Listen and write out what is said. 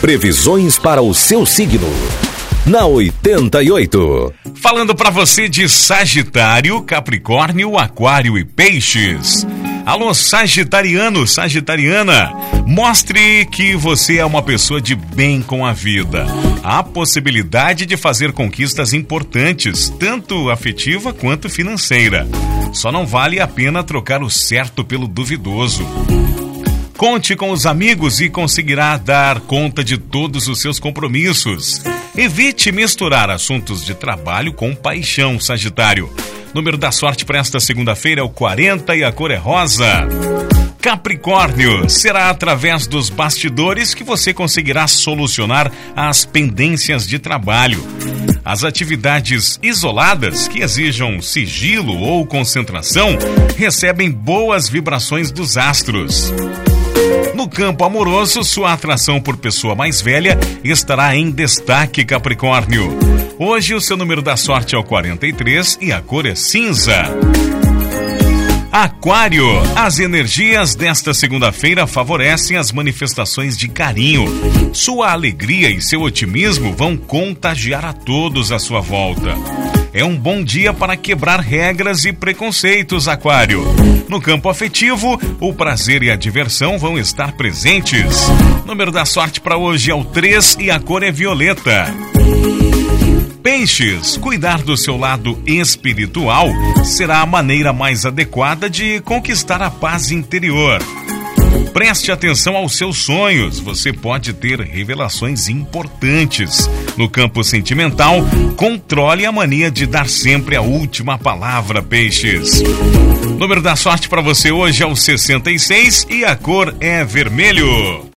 Previsões para o seu signo. Na 88. Falando para você de Sagitário, Capricórnio, Aquário e Peixes. Alô, Sagitariano, Sagitariana, mostre que você é uma pessoa de bem com a vida. Há possibilidade de fazer conquistas importantes, tanto afetiva quanto financeira. Só não vale a pena trocar o certo pelo duvidoso. Conte com os amigos e conseguirá dar conta de todos os seus compromissos. Evite misturar assuntos de trabalho com paixão, Sagitário. Número da sorte para esta segunda-feira é o 40 e a cor é rosa. Capricórnio, será através dos bastidores que você conseguirá solucionar as pendências de trabalho. As atividades isoladas que exijam sigilo ou concentração recebem boas vibrações dos astros. No campo amoroso, sua atração por pessoa mais velha estará em destaque, Capricórnio. Hoje o seu número da sorte é o 43 e a cor é cinza. Aquário, as energias desta segunda-feira favorecem as manifestações de carinho. Sua alegria e seu otimismo vão contagiar a todos à sua volta. É um bom dia para quebrar regras e preconceitos, Aquário. No campo afetivo, o prazer e a diversão vão estar presentes. número da sorte para hoje é o 3 e a cor é violeta. Peixes, cuidar do seu lado espiritual será a maneira mais adequada de conquistar a paz interior. Preste atenção aos seus sonhos, você pode ter revelações importantes. No campo sentimental, controle a mania de dar sempre a última palavra, peixes. O número da sorte para você hoje é o 66 e a cor é vermelho.